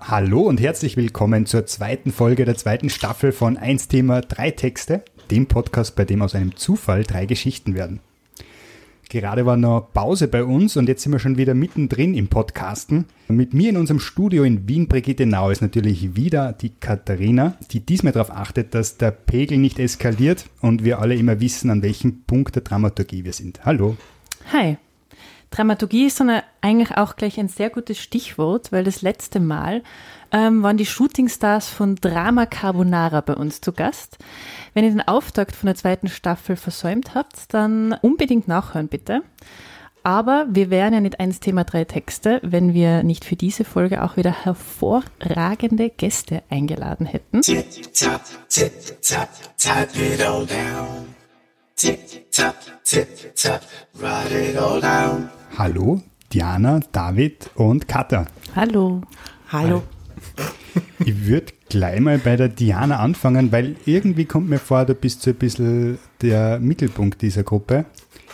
Hallo und herzlich willkommen zur zweiten Folge der zweiten Staffel von 1 Thema 3 Texte, dem Podcast, bei dem aus einem Zufall drei Geschichten werden. Gerade war noch Pause bei uns und jetzt sind wir schon wieder mittendrin im Podcasten. Mit mir in unserem Studio in Wien, Brigitte Nau, ist natürlich wieder die Katharina, die diesmal darauf achtet, dass der Pegel nicht eskaliert und wir alle immer wissen, an welchem Punkt der Dramaturgie wir sind. Hallo. Hi. Dramaturgie ist dann eigentlich auch gleich ein sehr gutes Stichwort, weil das letzte Mal ähm, waren die Shootingstars von Drama Carbonara bei uns zu Gast. Wenn ihr den Auftakt von der zweiten Staffel versäumt habt, dann unbedingt nachhören bitte. Aber wir wären ja nicht eins Thema drei Texte, wenn wir nicht für diese Folge auch wieder hervorragende Gäste eingeladen hätten. Tip, tap, tip, tap, tap it all down. Tip, tap, tip, tap, write it all down. Hallo, Diana, David und Katha. Hallo. Hallo. Ich würde gleich mal bei der Diana anfangen, weil irgendwie kommt mir vor, du bist so ein bisschen der Mittelpunkt dieser Gruppe.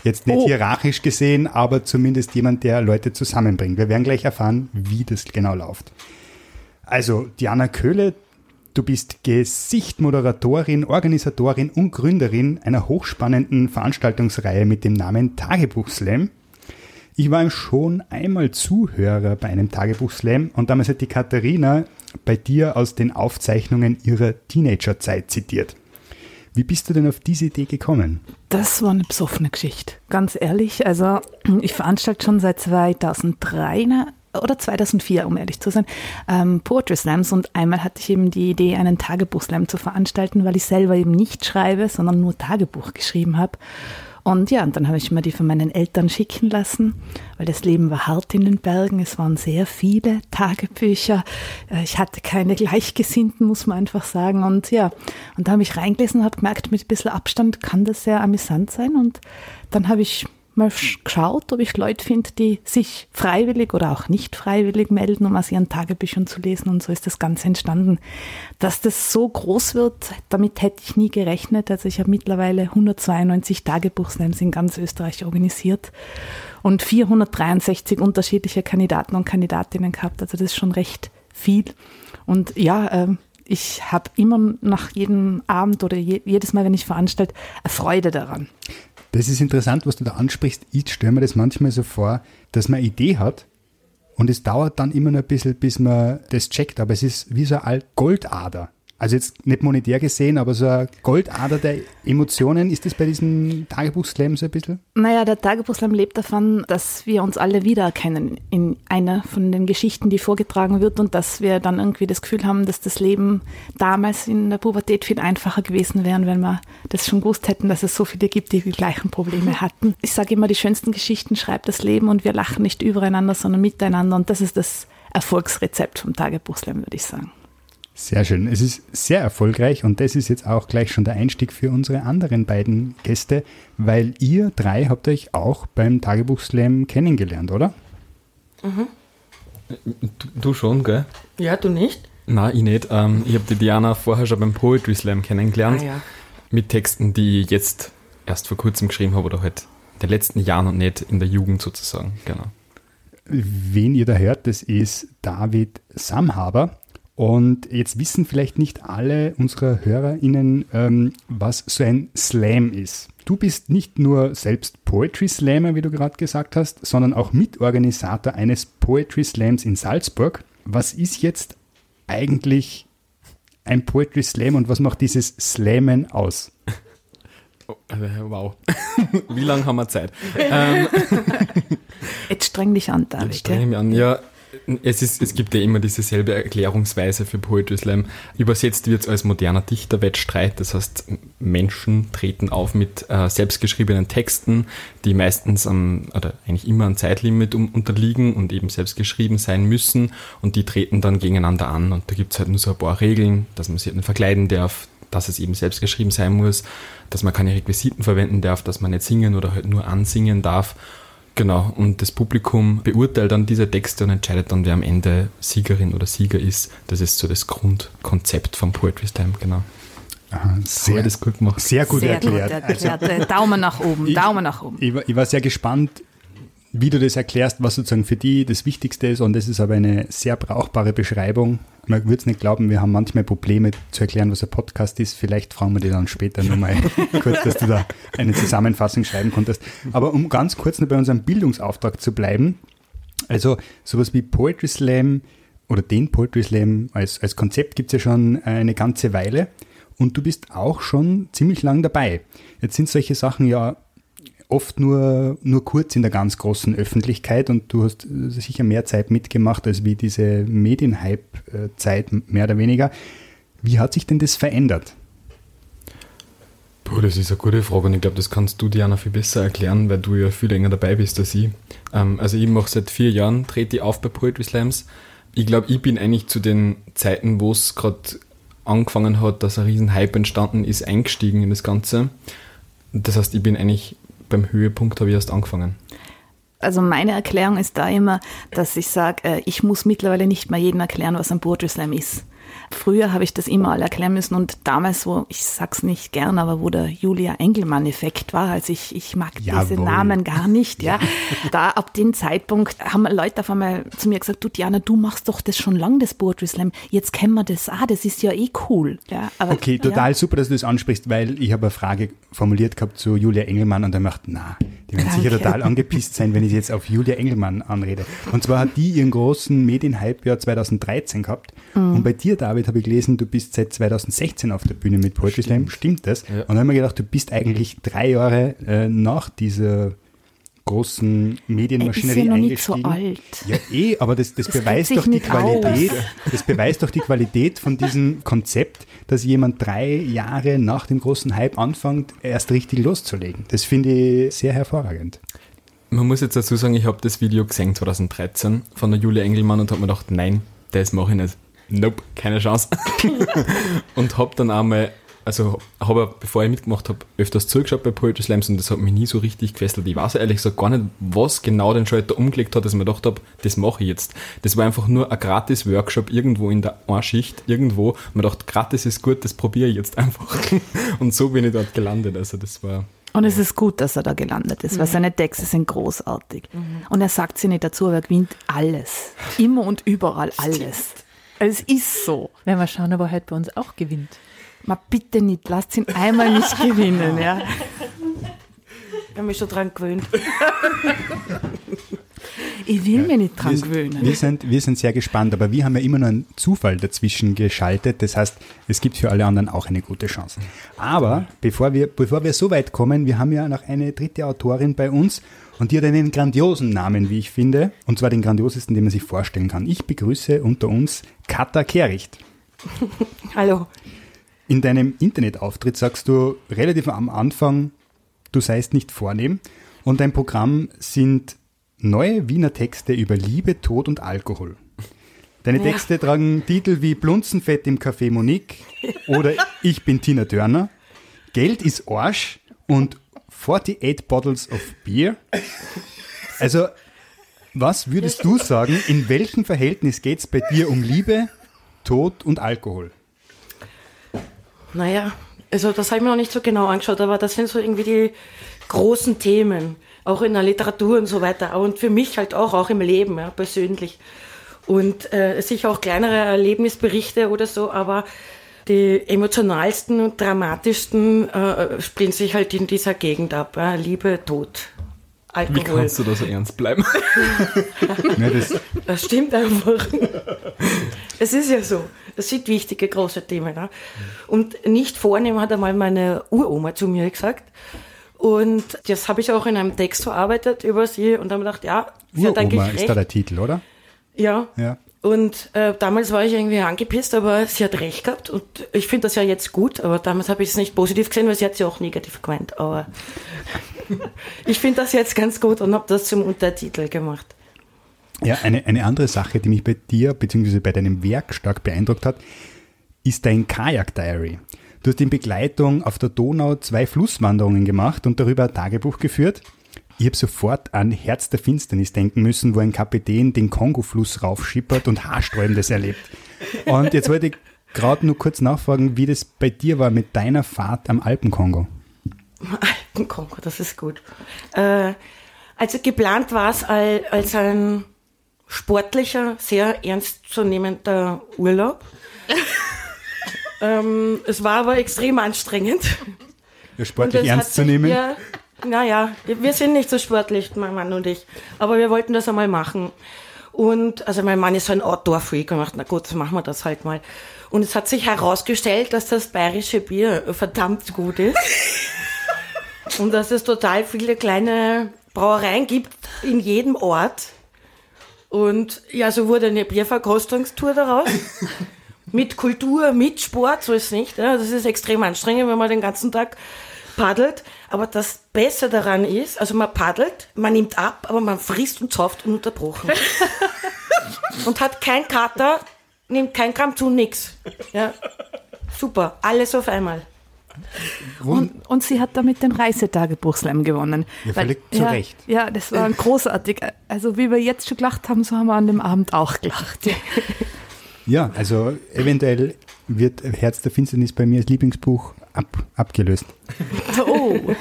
Jetzt nicht oh. hierarchisch gesehen, aber zumindest jemand, der Leute zusammenbringt. Wir werden gleich erfahren, wie das genau läuft. Also, Diana Köhle, du bist Gesicht, Moderatorin, Organisatorin und Gründerin einer hochspannenden Veranstaltungsreihe mit dem Namen Tagebuch Slam. Ich war schon einmal Zuhörer bei einem Tagebuch-Slam und damals hat die Katharina bei dir aus den Aufzeichnungen ihrer Teenagerzeit zitiert. Wie bist du denn auf diese Idee gekommen? Das war eine besoffene Geschichte. Ganz ehrlich, also ich veranstalte schon seit 2003 oder 2004, um ehrlich zu sein, ähm, Poetry Slams und einmal hatte ich eben die Idee, einen Tagebuch-Slam zu veranstalten, weil ich selber eben nicht schreibe, sondern nur Tagebuch geschrieben habe. Und ja, und dann habe ich mir die von meinen Eltern schicken lassen, weil das Leben war hart in den Bergen. Es waren sehr viele Tagebücher. Äh, ich hatte keine Gleichgesinnten, muss man einfach sagen. Und ja, und da habe ich reingelesen und habe gemerkt, mit ein bisschen Abstand kann das sehr amüsant sein. Und dann habe ich mal geschaut, ob ich Leute finde, die sich freiwillig oder auch nicht freiwillig melden, um aus ihren Tagebüchern zu lesen. Und so ist das Ganze entstanden. Dass das so groß wird, damit hätte ich nie gerechnet. Also ich habe mittlerweile 192 Tagebuchslams in ganz Österreich organisiert und 463 unterschiedliche Kandidaten und Kandidatinnen gehabt. Also das ist schon recht viel. Und ja, äh, ich habe immer nach jedem Abend oder jedes Mal, wenn ich veranstalte, eine Freude daran. Das ist interessant, was du da ansprichst. Ich stelle mir das manchmal so vor, dass man eine Idee hat und es dauert dann immer noch ein bisschen, bis man das checkt. Aber es ist wie so eine Goldader. Also jetzt nicht monetär gesehen, aber so eine Goldader der Emotionen, ist das bei diesem Tagebuchslam so ein bisschen? Naja, der Tagebuchslam lebt davon, dass wir uns alle wiedererkennen in einer von den Geschichten, die vorgetragen wird und dass wir dann irgendwie das Gefühl haben, dass das Leben damals in der Pubertät viel einfacher gewesen wäre, wenn wir das schon gewusst hätten, dass es so viele gibt, die die gleichen Probleme hatten. Ich sage immer, die schönsten Geschichten schreibt das Leben und wir lachen nicht übereinander, sondern miteinander und das ist das Erfolgsrezept vom Tagebuchslam, würde ich sagen. Sehr schön. Es ist sehr erfolgreich und das ist jetzt auch gleich schon der Einstieg für unsere anderen beiden Gäste, weil ihr drei habt euch auch beim Tagebuchslam kennengelernt, oder? Mhm. Du, du, schon, gell? Ja, du nicht? Nein, ich nicht. Ähm, ich habe die Diana vorher schon beim Poetry Slam kennengelernt. Ah, ja. Mit Texten, die ich jetzt erst vor kurzem geschrieben habe oder halt in den letzten Jahren und nicht in der Jugend sozusagen. Genau. Wen ihr da hört, das ist David Samhaber. Und jetzt wissen vielleicht nicht alle unserer HörerInnen, ähm, was so ein Slam ist. Du bist nicht nur selbst Poetry Slammer, wie du gerade gesagt hast, sondern auch Mitorganisator eines Poetry Slams in Salzburg. Was ist jetzt eigentlich ein Poetry Slam und was macht dieses Slammen aus? Oh, äh, wow. Wie lange haben wir Zeit? ähm, Jetzt streng dich an, David. Jetzt streng mich an. Ja, es, ist, es gibt ja immer diese selbe Erklärungsweise für Poetry Slam. Übersetzt wird es als moderner Dichterwettstreit. Das heißt, Menschen treten auf mit äh, selbstgeschriebenen Texten, die meistens am, oder eigentlich immer ein Zeitlimit um, unterliegen und eben selbstgeschrieben sein müssen. Und die treten dann gegeneinander an. Und da gibt es halt nur so ein paar Regeln, dass man sich halt nicht verkleiden darf, dass es eben selbstgeschrieben sein muss, dass man keine Requisiten verwenden darf, dass man nicht singen oder halt nur ansingen darf Genau, und das Publikum beurteilt dann diese Texte und entscheidet dann, wer am Ende Siegerin oder Sieger ist. Das ist so das Grundkonzept vom Poetry Slam, genau. Aha, sehr, das gut gemacht. Sehr gut Sehr erklärt. gut erklärt. Daumen nach oben, Ich- Daumen nach oben. Ich, war- ich war sehr gespannt, wie du das erklärst, was sozusagen für die das Wichtigste ist. Und das ist aber eine sehr brauchbare Beschreibung. Man würde es nicht glauben, wir haben manchmal Probleme zu erklären, was ein Podcast ist. Vielleicht fragen wir die dann später nochmal kurz, dass du da eine Zusammenfassung schreiben konntest. Aber um ganz kurz noch bei unserem Bildungsauftrag zu bleiben. Also sowas wie Poetry Slam oder den Poetry Slam als, als Konzept gibt es ja schon eine ganze Weile. Und du bist auch schon ziemlich lang dabei. Jetzt sind solche Sachen ja oft nur, nur kurz in der ganz großen Öffentlichkeit und du hast äh, sicher mehr Zeit mitgemacht als wie diese Medienhype-Zeit, mehr oder weniger. Wie hat sich denn das verändert? Puh, das ist eine gute Frage und ich glaube, das kannst du, Diana, viel besser erklären, weil du ja viel länger dabei bist als ich. Ähm, also ich mache seit vier Jahren, trete ich auf bei Poetry Slams. Ich glaube, ich bin eigentlich zu den Zeiten, wo es gerade angefangen hat, dass ein riesen Hype entstanden ist, eingestiegen in das Ganze. Das heißt, ich bin eigentlich beim Höhepunkt, habe ich erst angefangen. Also meine Erklärung ist da immer, dass ich sage, äh, ich muss mittlerweile nicht mehr jedem erklären, was ein Poetry Slam ist. Früher habe ich das immer alle erklären müssen und damals, wo, ich sag's nicht gern, aber wo der Julia Engelmann-Effekt war, also ich, ich mag diese Jawohl. Namen gar nicht, ja. Da ab dem Zeitpunkt haben Leute auf einmal zu mir gesagt, du Diana, du machst doch das schon lang, das Poetry Slam. Jetzt kennen wir das, ah, das ist ja eh cool. Ja, aber, Okay, total Ja. super, dass du das ansprichst, weil ich habe eine Frage formuliert gehabt zu Julia Engelmann und dann macht, na, die werden sicher total angepisst sein, wenn ich jetzt auf Julia Engelmann anrede. Und zwar hat die ihren großen Medienhype ja 2013 gehabt. Mhm. Und bei dir, David, habe ich gelesen, du bist seit 2016 auf der Bühne mit Poetry Slam. Stimmt das? Ja. Und dann habe ich mir gedacht, du bist eigentlich drei Jahre äh, nach dieser großen Medienmaschinerie Er ist ja noch nicht so eingestiegen. alt. Ja, eh, aber das, das, Das beweist doch die Qualität, aus. das beweist doch die Qualität von diesem Konzept, dass jemand drei Jahre nach dem großen Hype anfängt, erst richtig loszulegen. Das finde ich sehr hervorragend. Man muss jetzt dazu sagen, ich habe das Video gesehen 2013 von der Julia Engelmann und habe mir gedacht, nein, das mache ich nicht. Nope, keine Chance. und habe dann einmal, also habe, bevor ich mitgemacht habe, öfters zugeschaut bei Poetry Slams und das hat mich nie so richtig gefesselt. Ich weiß ehrlich gesagt gar nicht, was genau den Schalter umgelegt hat, dass ich mir gedacht habe, das mache ich jetzt. Das war einfach nur ein gratis Workshop irgendwo in der Einschicht, irgendwo. Und mir gedacht, gratis ist gut, das probiere ich jetzt einfach. und so bin ich dort gelandet. Also das war... Und es ist gut, dass er da gelandet ist, weil seine Texte sind großartig. Und er sagt sie nicht dazu, aber er gewinnt alles. Immer und überall alles. Es ist so. Werden wir schauen, ob er heute bei uns auch gewinnt. Ma bitte nicht, lasst ihn einmal nicht gewinnen, ja. Ich habe mich schon dran gewöhnt. Ich will mich nicht dran wir, gewöhnen. Wir sind, wir sind sehr gespannt, aber wir haben ja immer nur einen Zufall dazwischen geschaltet. Das heißt, es gibt für alle anderen auch eine gute Chance. Aber bevor wir, bevor wir so weit kommen, wir haben ja noch eine dritte Autorin bei uns und die hat einen grandiosen Namen, wie ich finde. Und zwar den grandiosesten, den man sich vorstellen kann. Ich begrüße unter uns Katha Kehricht. Hallo. In deinem Internetauftritt sagst du relativ am Anfang, du seist nicht vornehm. Und dein Programm sind neue Wiener Texte über Liebe, Tod und Alkohol. Deine Texte tragen Titel wie Blunzenfett im Café Monique oder Ich bin Tina Turner, Geld ist Arsch und 48 Bottles of Beer. Also, was würdest du sagen, in welchem Verhältnis geht es bei dir um Liebe, Tod und Alkohol? Naja, also das habe ich mir noch nicht so genau angeschaut, aber das sind so irgendwie die großen Themen, auch in der Literatur und so weiter. Und für mich halt auch, auch im Leben, ja, persönlich. Und äh, sicher auch kleinere Erlebnisberichte oder so, aber die emotionalsten und dramatischsten äh, spielen sich halt in dieser Gegend ab. Ja. Liebe, Tod, Wie Alkohol. kannst du da so ernst bleiben? Ja, das, Das stimmt einfach. es ist ja so. Das sind wichtige, große Themen. Ne? Und nicht vornehmen hat einmal meine Uroma zu mir gesagt. Und das habe ich auch in einem Text verarbeitet über sie und habe gedacht, ja, sie hat eigentlich Uroma ist da recht. der Titel, oder? Ja. Ja. Und äh, damals war ich irgendwie angepisst, aber sie hat recht gehabt und ich finde das ja jetzt gut, aber damals habe ich es nicht positiv gesehen, weil sie hat sie auch negativ gemeint. Aber ich finde das jetzt ganz gut und habe das zum Untertitel gemacht. Ja, eine, eine andere Sache, die mich bei dir bzw. bei deinem Werk stark beeindruckt hat, ist dein Kajak-Diary. Du hast in Begleitung auf der Donau zwei Flusswanderungen gemacht und darüber ein Tagebuch geführt. Ich habe sofort an Herz der Finsternis denken müssen, wo ein Kapitän den Kongo-Fluss raufschippert und Haarsträubendes erlebt. Und jetzt wollte ich gerade nur kurz nachfragen, wie das bei dir war mit deiner Fahrt am Alpenkongo. Alpenkongo, das ist gut. Äh, also geplant war es als, ein sportlicher, sehr ernstzunehmender Urlaub. ähm, es war aber extrem anstrengend. Ja, sportlich ernst zu nehmen? Ja, naja, wir sind nicht so sportlich, mein Mann und ich. Aber wir wollten das einmal machen. Und, also mein Mann ist so ein Outdoor-Freak und macht, na gut, machen wir das halt mal. Und es hat sich herausgestellt, dass das bayerische Bier verdammt gut ist. und dass es total viele kleine Brauereien gibt in jedem Ort. Und ja, so wurde eine Bierverkostungstour daraus. mit Kultur, mit Sport, so ist es nicht. Ja. Das ist extrem anstrengend, wenn man den ganzen Tag paddelt. Aber das Beste daran ist, also man paddelt, man nimmt ab, aber man frisst und zauft ununterbrochen. und hat kein Kater, nimmt kein Gramm zu, nix. Ja. Super, alles auf einmal. Und, und sie hat damit den Reisetagebuch-Slam gewonnen. Ja, völlig zu ja, Recht. Ja, das war großartig. Also wie wir jetzt schon gelacht haben, so haben wir an dem Abend auch gelacht. Ja. Ja, also eventuell wird Herz der Finsternis bei mir als Lieblingsbuch ab, abgelöst. Oh.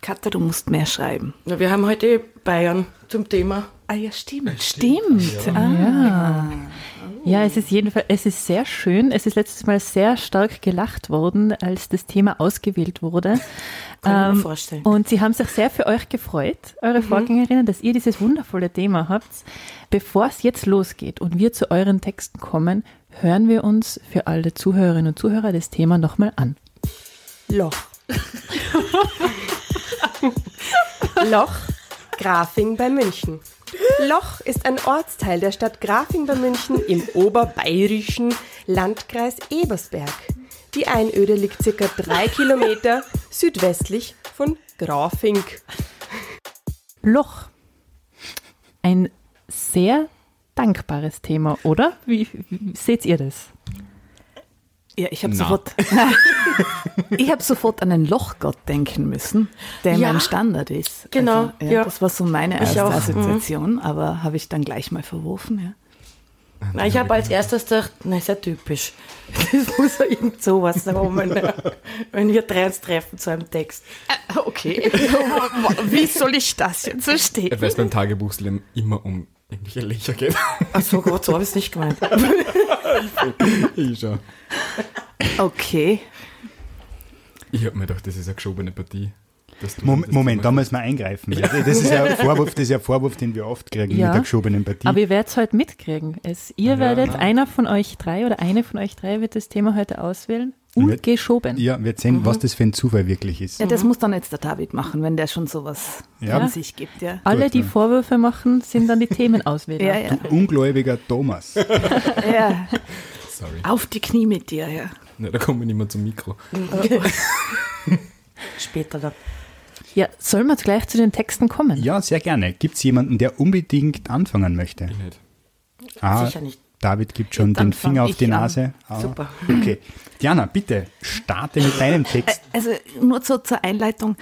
Katja, du musst mehr schreiben. Ja, Wir haben heute Bayern zum Thema. Ah ja, stimmt. Stimmt. Ah. Ja, es ist jedenfalls, es ist sehr schön. Es ist letztes Mal sehr stark gelacht worden, als das Thema ausgewählt wurde. Kann ich mir vorstellen. Und sie haben sich sehr für euch gefreut, eure Vorgängerinnen, dass ihr dieses wundervolle Thema habt. Bevor es jetzt losgeht und wir zu euren Texten kommen, hören wir uns für alle Zuhörerinnen und Zuhörer das Thema nochmal an. Loch. Loch, Grafing bei München. Loch ist ein Ortsteil der Stadt Grafing bei München im oberbayerischen Landkreis Ebersberg. Die Einöde liegt circa drei Kilometer südwestlich von Grafing. Loch. Ein sehr dankbares Thema, oder? Wie, wie seht ihr das? Ja, ich habe sofort, ich habe sofort an den Lochgott denken müssen, der Ja. mein Standard ist. Genau, Also, ja, ja. Das war so meine erste auch, mhm. Assoziation, aber habe ich dann gleich mal verworfen. Ja. Na, ich habe als erstes gedacht, na, ist ja typisch. Das muss ja irgend sowas kommen, wenn wir drei uns treffen zu einem Text. Okay. Wie soll ich das jetzt verstehen? Weil es beim Tagebuchslam immer um irgendwelche Löcher geht. Ach so, Gott, so habe ich es nicht gemeint. ich schon. Okay. Ich habe mir gedacht, das ist eine geschobene Partie. Mom Moment, da müssen wir eingreifen. weil Das ist ja ein Vorwurf, das ist ja ein Vorwurf, den wir oft kriegen Ja. mit der geschobenen Partie. Aber ihr werdet es heute mitkriegen. Es, ihr werdet, einer von euch drei oder eine von euch drei wird das Thema heute auswählen. Wird- Ungeschoben. ja, wir sehen, was das für ein Zufall wirklich ist. Ja, das muss dann jetzt der David machen, wenn der schon sowas Ja. von sich gibt. Ja, Alle, Gut, die. Vorwürfe machen, sind dann die Themenauswähler. ja, ja. Ungläubiger Thomas. ja. Sorry. Auf die Knie mit dir, ja. Ja, da kommen wir nicht mehr zum Mikro. Später dann. Ja, sollen wir jetzt gleich zu den Texten kommen? Ja, sehr gerne. Gibt es jemanden, der unbedingt anfangen möchte? Ich nicht. Ah, Sicher nicht. David gibt schon Dann den Finger auf ich die an. Nase. Ah, Super. Okay. Diana, bitte, starte mit deinem Text. Also nur so zur Einleitung.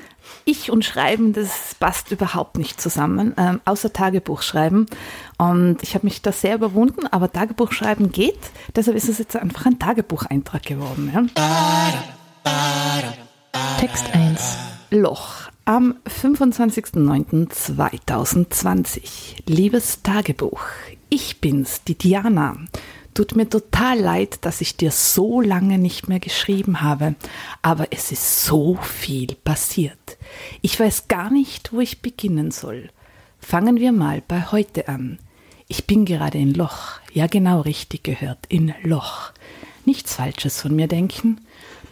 Ich und Schreiben, das passt überhaupt nicht zusammen, ähm, außer Tagebuch schreiben. Und ich habe mich da sehr überwunden, aber Tagebuch schreiben geht. Deshalb ist es jetzt einfach ein Tagebucheintrag geworden. Ja. Text 1. Loch. Am 25.09.2020. Liebes Tagebuch, ich bin's, die Diana. Tut mir total leid, dass ich dir so lange nicht mehr geschrieben habe, aber es ist so viel passiert. Ich weiß gar nicht, wo ich beginnen soll. Fangen wir mal bei heute an. Ich bin gerade in Loch. Ja, genau richtig gehört, in Loch. Nichts Falsches von mir denken.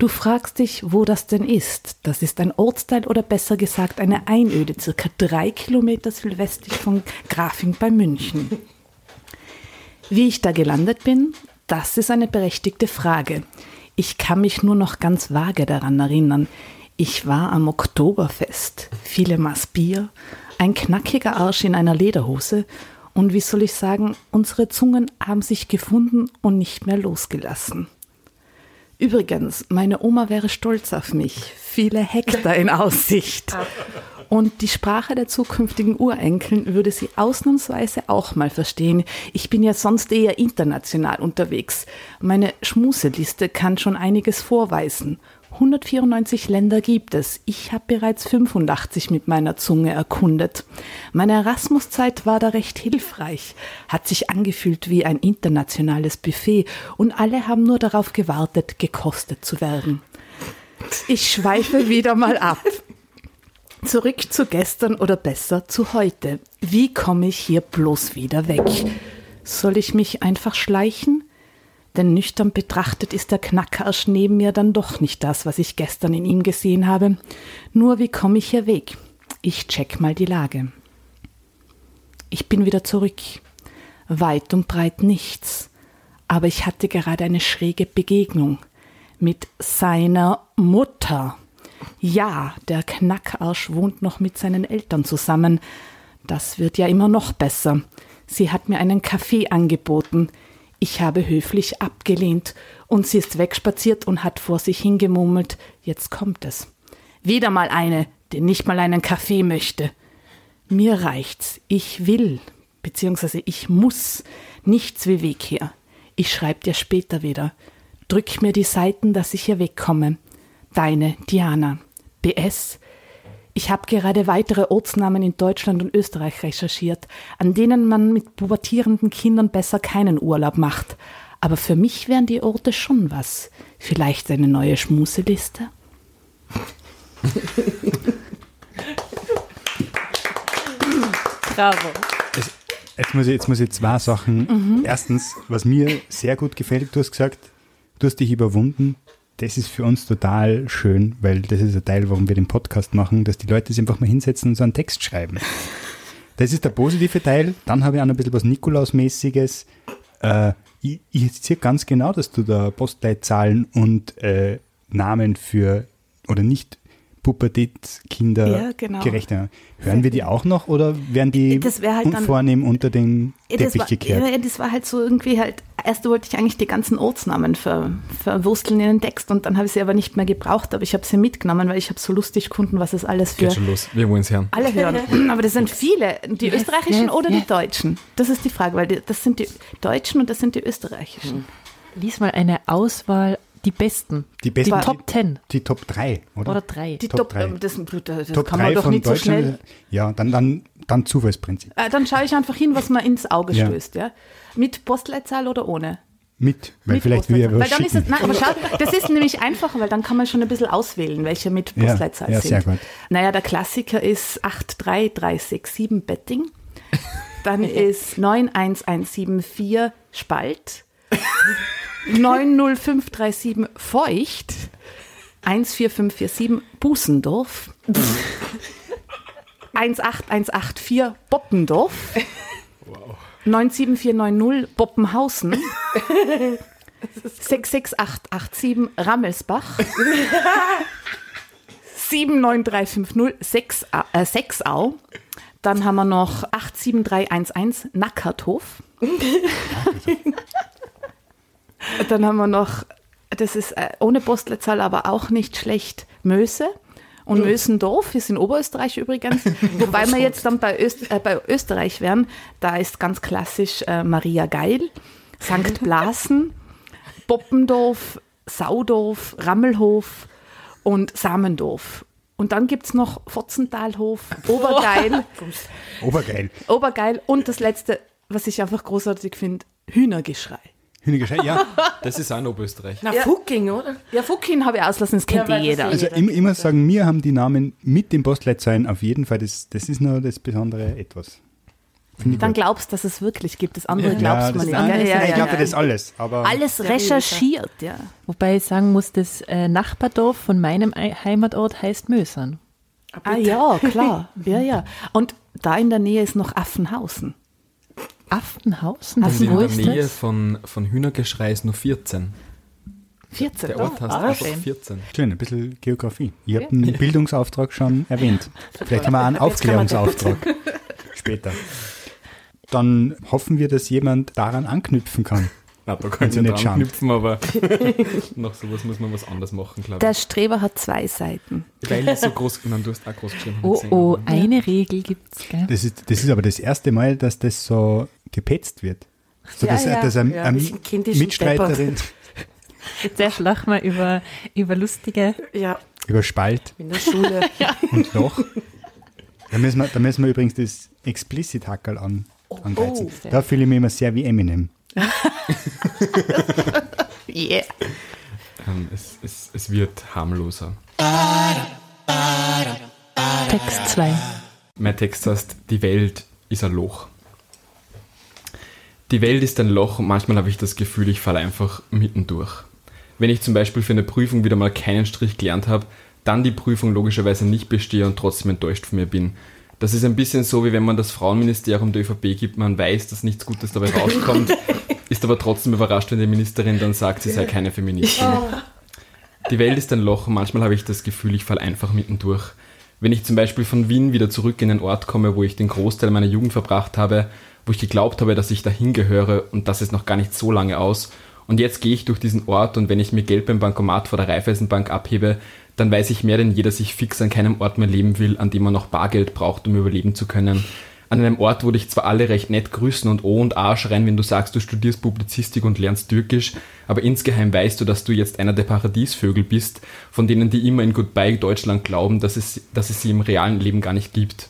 Du fragst dich, wo das denn ist. Das ist ein Ortsteil oder besser gesagt eine Einöde, circa drei Kilometer südwestlich von Grafing bei München. Wie ich da gelandet bin, das ist eine berechtigte Frage. Ich kann mich nur noch ganz vage daran erinnern. Ich war am Oktoberfest, viele Maß Bier, ein knackiger Arsch in einer Lederhose und wie soll ich sagen, unsere Zungen haben sich gefunden und nicht mehr losgelassen. Übrigens, meine Oma wäre stolz auf mich. Viele Hektar in Aussicht. Und die Sprache der zukünftigen Urenkeln würde sie ausnahmsweise auch mal verstehen. Ich bin ja sonst eher international unterwegs. Meine Schmuseliste kann schon einiges vorweisen. 194 Länder gibt es. Ich habe bereits 85 mit meiner Zunge erkundet. Meine Erasmuszeit war da recht hilfreich, hat sich angefühlt wie ein internationales Buffet und alle haben nur darauf gewartet, gekostet zu werden. Ich schweife wieder mal ab. Zurück zu gestern oder besser zu heute. Wie komme ich hier bloß wieder weg? Soll ich mich einfach schleichen? Denn nüchtern betrachtet ist der Knackarsch neben mir dann doch nicht das, was ich gestern in ihm gesehen habe. Nur wie komme ich hier weg? Ich check mal die Lage. Ich bin wieder zurück. Weit und breit nichts. Aber ich hatte gerade eine schräge Begegnung mit seiner Mutter. Ja, der Knackarsch wohnt noch mit seinen Eltern zusammen. Das wird ja immer noch besser. Sie hat mir einen Kaffee angeboten. Ich habe höflich abgelehnt und sie ist wegspaziert und hat vor sich hingemurmelt, jetzt kommt es. Wieder mal eine, die nicht mal einen Kaffee möchte. Mir reicht's. Ich will, beziehungsweise ich muss, nichts wie Weg her. Ich schreib dir später wieder. Drück mir die Seiten, dass ich hier wegkomme. Deine Diana. BS. Ich habe gerade weitere Ortsnamen in Deutschland und Österreich recherchiert, an denen man mit pubertierenden Kindern besser keinen Urlaub macht. Aber für mich wären die Orte schon was. Vielleicht eine neue Schmuseliste? Bravo. Jetzt muss ich, jetzt muss ich zwei Sachen. Erstens, was mir sehr gut gefällt, du hast gesagt, du hast dich überwunden. Das ist für uns total schön, weil das ist ein Teil, warum wir den Podcast machen, dass die Leute sich einfach mal hinsetzen und so einen Text schreiben. Das ist der positive Teil. Dann habe ich auch noch ein bisschen was Nikolausmäßiges. Äh, ich, ich sehe ganz genau, dass du da Postleitzahlen und äh, Namen für oder nicht Pubertätskinder Ja, genau. gerechnet. Hören wir die auch noch oder werden die Das halt dann- unvornehm unter den Teppich war, gekehrt? ja, das war halt so irgendwie halt, erst wollte ich eigentlich die ganzen Ortsnamen ver, verwursteln in den Text und dann habe ich sie aber nicht mehr gebraucht, aber ich habe sie mitgenommen, weil ich habe so lustig gefunden, was es alles für Geht schon los. Wir wollen es hören. alle hören. Aber das sind viele, die Yes, österreichischen yes, oder yes. die deutschen? Das ist die Frage, weil die, das sind die deutschen und das sind die österreichischen. Lies mal eine Auswahl, die besten. Die besten- Die Top 10 Die Top 3, oder? oder 3. Die Top Top, drei. ähm, das, das Top kann 3 man doch von nicht so schnell. Ja, dann, dann, dann Zufallsprinzip. Äh, dann schaue ich einfach hin, was mir ins Auge Ja. stößt, ja. Mit Postleitzahl oder ohne? Mit, weil Mit vielleicht wir Weil dann ist es, nein, aber schau, das ist nämlich einfacher, weil dann kann man schon ein bisschen auswählen, welche mit Ja, Postleitzahl ja, sind. sehr gut. Naja, der Klassiker ist 83367 Betting. Dann ist 91174 Spalt. 90537 Feucht. 14547 Busendorf. 18184 Boppendorf. 97490 Boppenhausen. 66887 Rammelsbach. 79350 Sechs- äh, Sechsau. Dann haben wir noch 87311 Nackerthof. Dann haben wir noch, das ist äh, ohne Postleitzahl, aber auch nicht schlecht, Möse. Und Mösendorf ist in Oberösterreich übrigens. Wobei wir jetzt dann bei, Öst, äh, bei Österreich wären, da ist ganz klassisch äh, Maria Geil, St. Blasen, Boppendorf, Saudorf, Rammelhof und Samendorf. Und dann gibt es noch Fotzentalhof, Obergeil, Obergeil. Obergeil und das letzte, was ich einfach großartig finde, Hühnergeschrei. Hühnergeschrei, ja. Das ist auch in Oberösterreich. Na, Ja. Fucking, oder? Ja, Fucking habe ich auslassen, das kennt Ja, eh das jeder. Also immer, immer sagen, wir haben die Namen mit dem Postleitzahlen auf jeden Fall. Das, das ist nur das besondere Etwas. Finde ich Dann gut. glaubst du, dass es wirklich gibt. Das andere ja, glaubst man nicht. andere- Ja, ja, ich glaube ja. das alles, aber Alles recherchiert, ja. Wobei ich sagen muss, das äh, Nachbardorf von meinem Ei- Heimatort heißt Mösern. Ah ja, klar. Ja, ja. Und da in der Nähe ist noch Affenhausen. Affenhausen? Das Und in wo der Nähe das? von, von Hühnergeschrei ist nur 14. 14. Der Ort heißt Ah, einfach schön. 14. schön, ein bisschen Geografie. Ihr habt einen Bildungsauftrag schon erwähnt. Vielleicht haben wir auch einen Aufklärungsauftrag später. Dann hoffen wir, dass jemand daran anknüpfen kann. Na, da kann ich Also nicht schauen. anknüpfen, aber nach sowas muss man was anderes machen, glaube Der ich. Streber hat zwei Seiten. Weil ich so groß, nein, du hast auch groß geschrieben. Oh, gesehen, oh, eine Regel gibt's, gell? Das ist, das ist aber das erste Mal, dass das so gepetzt wird. So, Ja, dass, ja. dass eine, Ja, wir sind kindischen Mitstreiterin Zuerst lachen wir über, über lustige. Ja, über Spalt in der Schule. und Loch. Da müssen wir, da müssen wir übrigens das Explicit-Hackerl an, angreifen. sehr da fühle ich mich immer sehr wie Eminem. Yeah. Ähm, es, es, es wird harmloser. Text 2. Mein Text heißt, die Welt ist ein Loch. Die Welt ist ein Loch und manchmal habe ich das Gefühl, ich falle einfach mittendurch. Wenn ich zum Beispiel für eine Prüfung wieder mal keinen Strich gelernt habe, dann die Prüfung logischerweise nicht bestehe und trotzdem enttäuscht von mir bin. Das ist ein bisschen so, wie wenn man das Frauenministerium der ÖVP gibt, man weiß, dass nichts Gutes dabei rauskommt, ist aber trotzdem überrascht, wenn die Ministerin dann sagt, sie sei keine Feministin. Die Welt ist ein Loch und manchmal habe ich das Gefühl, ich falle einfach mittendurch. Wenn ich zum Beispiel von Wien wieder zurück in den Ort komme, wo ich den Großteil meiner Jugend verbracht habe, wo ich geglaubt habe, dass ich dahin gehöre und das ist noch gar nicht so lange aus. Und jetzt gehe ich durch diesen Ort und wenn ich mir Geld beim Bankomat vor der Raiffeisenbank abhebe, dann weiß ich mehr denn je, dass ich fix an keinem Ort mehr leben will, an dem man noch Bargeld braucht, um überleben zu können. An einem Ort, wo dich zwar alle recht nett grüßen und O und A schreien, wenn du sagst, du studierst Publizistik und lernst Türkisch, aber insgeheim weißt du, dass du jetzt einer der Paradiesvögel bist, von denen die immer in Goodbye Deutschland glauben, dass es, dass es sie im realen Leben gar nicht gibt.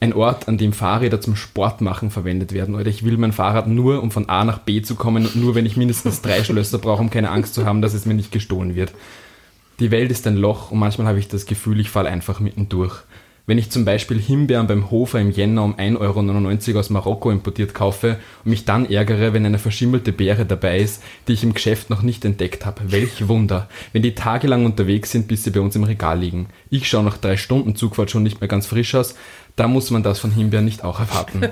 Ein Ort, an dem Fahrräder zum Sportmachen verwendet werden. Oder ich will mein Fahrrad nur, um von A nach B zu kommen und nur, wenn ich mindestens drei Schlösser brauche, um keine Angst zu haben, dass es mir nicht gestohlen wird. Die Welt ist ein Loch und manchmal habe ich das Gefühl, ich falle einfach mittendurch. Wenn ich zum Beispiel Himbeeren beim Hofer im Jänner um 1,99 Euro aus Marokko importiert kaufe und mich dann ärgere, wenn eine verschimmelte Beere dabei ist, die ich im Geschäft noch nicht entdeckt habe. Welch Wunder, wenn die tagelang unterwegs sind, bis sie bei uns im Regal liegen. Ich schaue nach drei Stunden Zugfahrt schon nicht mehr ganz frisch aus, da muss man das von Himbeeren nicht auch erwarten.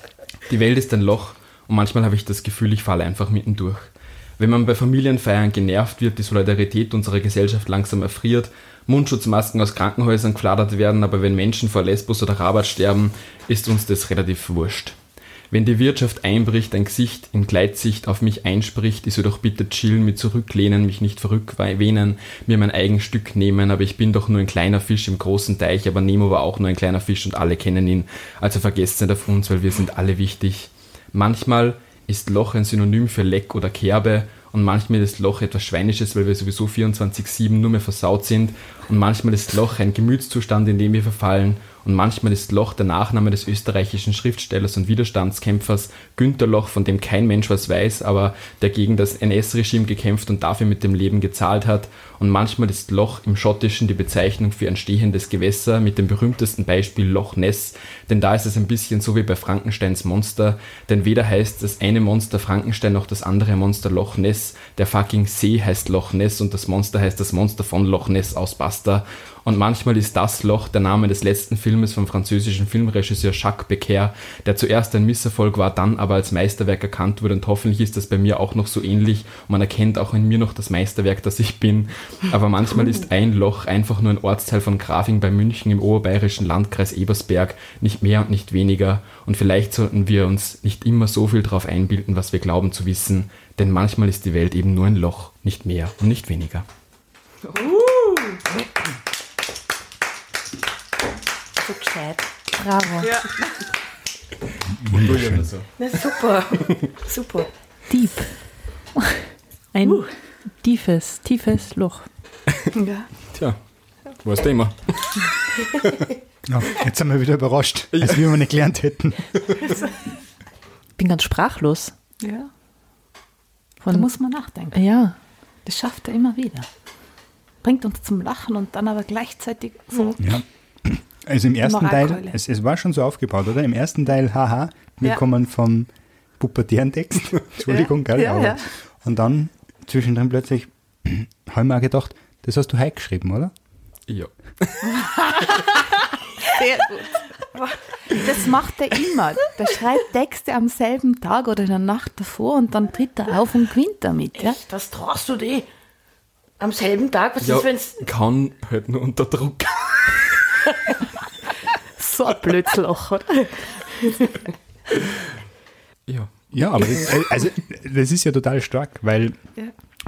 Die Welt ist ein Loch und manchmal habe ich das Gefühl, ich falle einfach mittendurch. Wenn man bei Familienfeiern genervt wird, die Solidarität unserer Gesellschaft langsam erfriert, Mundschutzmasken aus Krankenhäusern gefladert werden, aber wenn Menschen vor Lesbos oder Rabat sterben, ist uns das relativ wurscht. Wenn die Wirtschaft einbricht, ein Gesicht in Gleitsicht auf mich einspricht, ich soll doch bitte chillen, mit zurücklehnen, mich nicht verrückwähnen, mir mein eigen Stück nehmen, aber ich bin doch nur ein kleiner Fisch im großen Teich, aber Nemo war auch nur ein kleiner Fisch und alle kennen ihn, also vergesst nicht auf uns, weil wir sind alle wichtig. Manchmal ist Loch ein Synonym für Leck oder Kerbe und manchmal ist Loch etwas Schweinisches, weil wir sowieso 24-7 nur mehr versaut sind. Und manchmal ist Loch ein Gemütszustand, in dem wir verfallen und manchmal ist Loch der Nachname des österreichischen Schriftstellers und Widerstandskämpfers Günter Loch, von dem kein Mensch was weiß, aber der gegen das NS-Regime gekämpft und dafür mit dem Leben gezahlt hat. Und manchmal ist Loch im Schottischen die Bezeichnung für ein stehendes Gewässer mit dem berühmtesten Beispiel Loch Ness, denn da ist es ein bisschen so wie bei Frankensteins Monster, denn weder heißt das eine Monster Frankenstein noch das andere Monster Loch Ness, der fucking See heißt Loch Ness und das Monster heißt das Monster von Loch Ness aus Basta. Und manchmal ist das Loch der Name des letzten Filmes vom französischen Filmregisseur Jacques Becker, der zuerst ein Misserfolg war, dann aber als Meisterwerk erkannt wurde. Und hoffentlich ist das bei mir auch noch so ähnlich. Man erkennt auch in mir noch das Meisterwerk, das ich bin. Aber manchmal ist ein Loch einfach nur ein Ortsteil von Grafing bei München im oberbayerischen Landkreis Ebersberg, nicht mehr und nicht weniger. Und vielleicht sollten wir uns nicht immer so viel darauf einbilden, was wir glauben zu wissen, denn manchmal ist die Welt eben nur ein Loch, nicht mehr und nicht weniger. So gescheit. Bravo. Wunderschön. Na, super. super. Deep. Ein tiefes, tiefes Loch. Ja. Tja, weißt du immer. Ja, jetzt sind wir wieder überrascht, als wir nicht gelernt hätten. Bin ganz sprachlos. ja. Von, Da muss man nachdenken. ja, Das schafft er immer wieder. Bringt uns zum Lachen und dann aber gleichzeitig so. Ja. Also im ersten Teil, es, es war schon so aufgebaut, oder? Im ersten Teil, haha, wir Ja. kommen vom pubertären Text. Entschuldigung, gell? Ja, aber, ja. Und dann zwischendrin plötzlich, habe ich mir auch gedacht, das hast du heute geschrieben, oder? Ja. Sehr gut. Das macht er immer. Der schreibt Texte am selben Tag oder in der Nacht davor und dann tritt er auf und gewinnt damit. Ja? Das traust du dir. Am selben Tag? Was ja ist, wenn's. kann halt nur unter Druck. So ein oder? Ja. Ja, aber das, also, das ist ja total stark, weil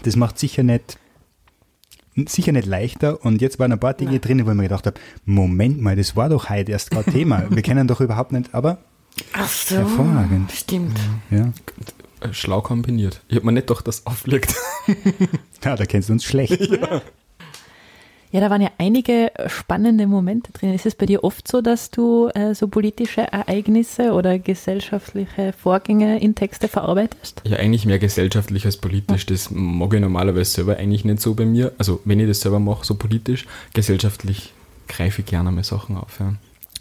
das macht sicher nicht, sicher nicht leichter. Und jetzt waren ein paar Dinge drin, wo ich mir gedacht habe, Moment mal, das war doch heute erst gerade Thema. Wir kennen doch überhaupt nicht, aber Ach so. hervorragend. Stimmt. Ja. Äh, Schlau kombiniert. Ich habe mir nicht gedacht, dass aufliegt. ja, da kennst du uns schlecht. Ja, da waren ja einige spannende Momente drin. Ist es bei dir oft so, dass du äh, so politische Ereignisse oder gesellschaftliche Vorgänge in Texte verarbeitest? Ja, eigentlich mehr gesellschaftlich als politisch. Das mag ich normalerweise selber eigentlich nicht so bei mir. Also, wenn ich das selber mache, so politisch, gesellschaftlich greife ich gerne mal Sachen auf. Ja.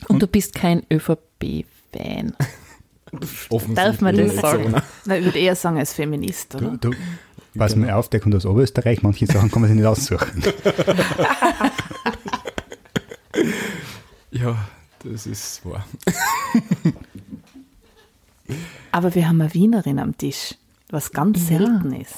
Und, du bist kein ÖVP-Fan. Darf man das sagen? Na, ich würde eher sagen, als Feminist, oder? Du, du, pass mir auf, der kommt aus Oberösterreich, manche Sachen kann man sich nicht aussuchen. Ja, das ist wahr. Aber wir haben eine Wienerin am Tisch, was ganz selten ist.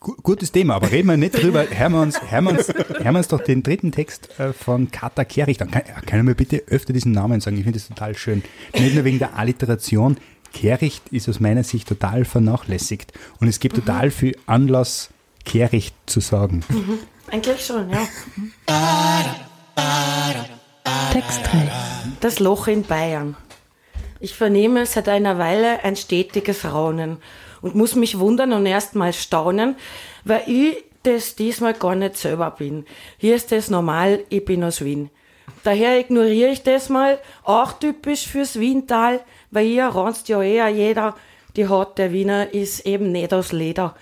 Gu- Gutes Thema, aber reden wir nicht drüber. Hören wir uns, hören wir uns, hören wir uns doch den dritten Text äh, von Kata Kehricht an. Kann, kann ich mir bitte öfter diesen Namen sagen? Ich finde das total schön. Nicht nur wegen der Alliteration. Kehricht ist aus meiner Sicht total vernachlässigt. Und es gibt total viel Anlass, Kehricht zu sagen. Eigentlich schon, ja. Text 3. Das Loch in Bayern. Ich vernehme seit einer Weile ein stetiges Raunen und muss mich wundern und erstmal staunen, weil ich das diesmal gar nicht selber bin. Hier ist es normal, ich bin aus Wien. Daher ignoriere ich das mal, auch typisch fürs Wiental, weil hier ranzt ja eher jeder, die Haut der Wiener ist eben nicht aus Leder.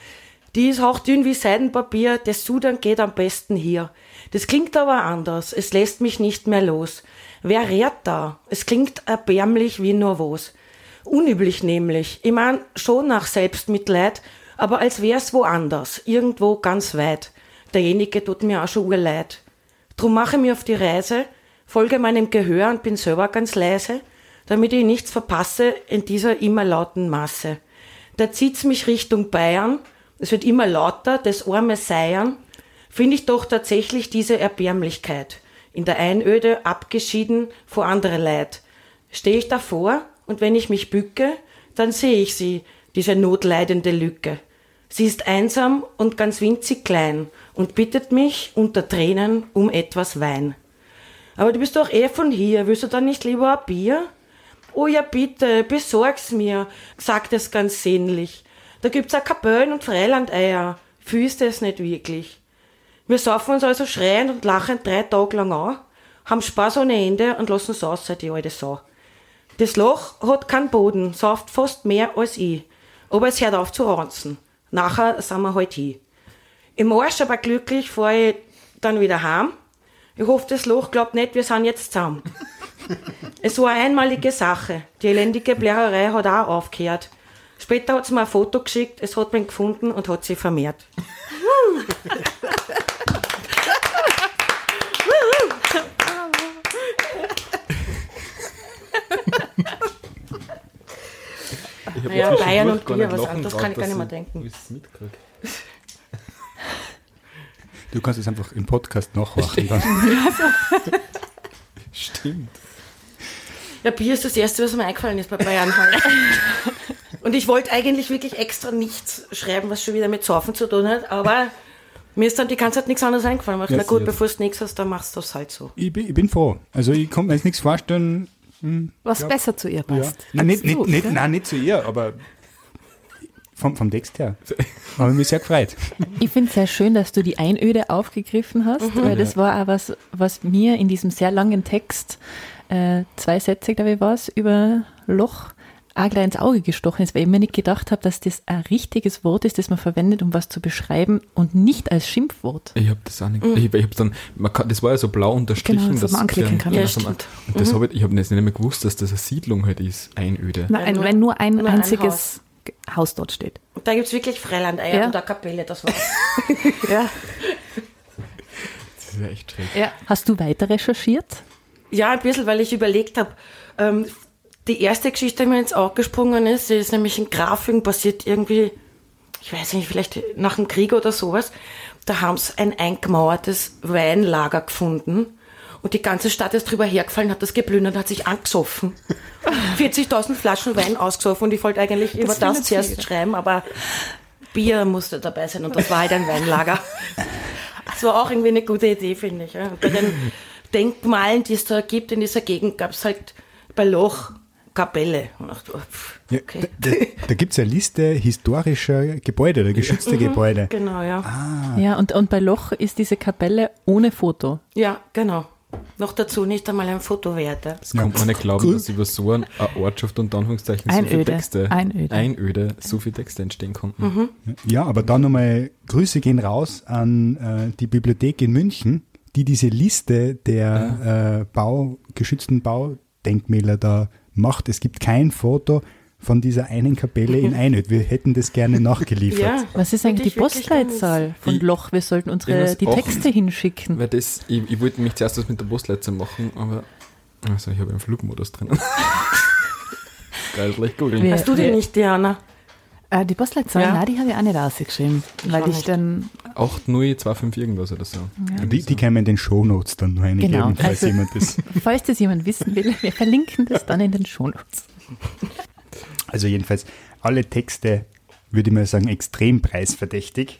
Die ist auch dünn wie Seidenpapier, das Sudern geht am besten hier. Das klingt aber anders, es lässt mich nicht mehr los. Wer rät da? Es klingt erbärmlich wie nur was. Unüblich nämlich. Ich mein, schon nach Selbstmitleid, aber als wär's woanders, irgendwo ganz weit. Derjenige tut mir auch schon urleid. Drum mache mich auf die Reise, folge meinem Gehör und bin selber ganz leise, damit ich nichts verpasse in dieser immer lauten Masse. Da zieht's mich Richtung Bayern, es wird immer lauter, das arme Seiern, finde ich doch tatsächlich diese Erbärmlichkeit. In der Einöde abgeschieden vor andere Leid. Stehe ich davor und wenn ich mich bücke, dann sehe ich sie, diese notleidende Lücke. Sie ist einsam und ganz winzig klein und bittet mich unter Tränen um etwas Wein. Aber du bist doch eh von hier, willst du dann nicht lieber ein Bier? Oh ja, bitte, besorg's mir, sagt es ganz sehnlich. Da gibt's auch Kapellen und Freilandeier. Fühlst es nicht wirklich. Wir saufen uns also schreiend und lachend drei Tage lang an, haben Spaß ohne Ende und lassen uns aus, die alte Sau. Das Loch hat keinen Boden, sauft fast mehr als ich. Aber es hört auf zu ranzen. Nachher sind wir halt hin. Im Arsch aber glücklich fahre ich dann wieder heim. Ich hoffe, das Loch glaubt nicht, wir sind jetzt zusammen. Es war eine einmalige Sache. Die elendige Blärerei hat auch aufgehört. Später hat sie mir ein Foto geschickt, es hat mich gefunden und hat sie vermehrt. Ich hab Ja, jetzt Bayern und Bier, was anderes kann ich gar nicht mehr denken. Du kannst es einfach im Podcast nachhorchen. Dann. Stimmt. Ja, Bier ist das Erste, was mir eingefallen ist bei Bayern halt. Und ich wollte eigentlich wirklich extra nichts schreiben, was schon wieder mit Saufen zu tun hat, aber mir ist dann die ganze Zeit nichts anderes eingefallen. Ich dachte, Ja, na gut, ja. bevor du nichts hast, dann machst du es halt so. Ich, bin, ich bin froh. Also ich kann mir jetzt nichts vorstellen. Was Ja. besser zu ihr Ja. passt. Nein, nicht, nicht, nicht, nein, nicht zu ihr, aber vom, vom Text her. Habe ich mich sehr gefreut. Ich finde es sehr schön, dass du die Einöde aufgegriffen hast, weil das war auch was, was mir in diesem sehr langen Text, äh, zwei Sätze, glaube ich, war es, über Loch auch gleich ins Auge gestochen ist, weil ich mir nicht gedacht habe, dass das ein richtiges Wort ist, das man verwendet, um was zu beschreiben und nicht als Schimpfwort. Ich habe das auch nicht. Ich, ich hab dann, man kann, das war ja so blau unterstrichen. Genau, das man anklicken kann. Ja, dass man- und das hab ich, ich habe jetzt nicht mehr gewusst, dass das eine Siedlung halt ist, Einöde. Nein, Ja, wenn nur ein nur ein einziges Haus. dort steht. Und da gibt's wirklich Freilandeier Ja. und eine Kapelle, das war's. Ja. Das ist ja echt schräg. ja. Hast du weiter recherchiert? Ja, ein bisschen, weil ich überlegt habe, ähm, die erste Geschichte, die mir ins Auge gesprungen ist, die ist nämlich in Grafing passiert irgendwie, ich weiß nicht, vielleicht nach dem Krieg oder sowas. Da haben sie ein eingemauertes Weinlager gefunden Und die ganze Stadt ist drüber hergefallen, hat das geplündert, hat sich angesoffen. 40.000 Flaschen Wein ausgesoffen und ich wollte eigentlich über das zuerst schreiben, aber Bier musste dabei sein und das war halt ein Weinlager. Das war auch irgendwie eine gute Idee, finde ich. Und bei den Denkmalen, die es da gibt in dieser Gegend, gab es halt bei Loch Kapelle. Und oh, pff, Ja, okay. Da, da, da gibt es eine Liste historischer Gebäude oder geschützter Gebäude. Genau, ja. Ja, und, und bei Loch ist diese Kapelle ohne Foto. Ja, genau. Noch dazu nicht einmal ein Foto wert. ja. Das kann man nicht glauben, dass über so eine Ortschaft unter Anführungszeichen so viele Einöde. Texte, Einöde. Einöde, so viele Texte entstehen konnten. Ja, aber dann nochmal Grüße gehen raus an äh, die Bibliothek in München, die diese Liste der äh, Bau, geschützten Baudenkmäler da macht. Es gibt kein Foto von dieser einen Kapelle in Einöd. Wir hätten das gerne nachgeliefert. Ja, Was ist eigentlich die Postleitzahl von Ich- Loch? Wir sollten unsere die. Texte hinschicken. Weil das, ich, ich wollte mich zuerst das mit der Postleitzahl machen, aber also ich habe einen Flugmodus drinnen. Geil, vielleicht googeln. Hast du die nicht, Diana? Äh, die Postleitzahl, Ja. nein, die habe ich auch nicht ausgeschrieben, weil auch ich nicht. dann 8025 irgendwas oder so. Die, die können wir in den Shownotes dann noch eingeben, Genau, falls also- jemand das. Falls das jemand wissen will, wir verlinken das dann in den Shownotes. Also jedenfalls alle Texte, würde ich mal sagen, extrem preisverdächtig.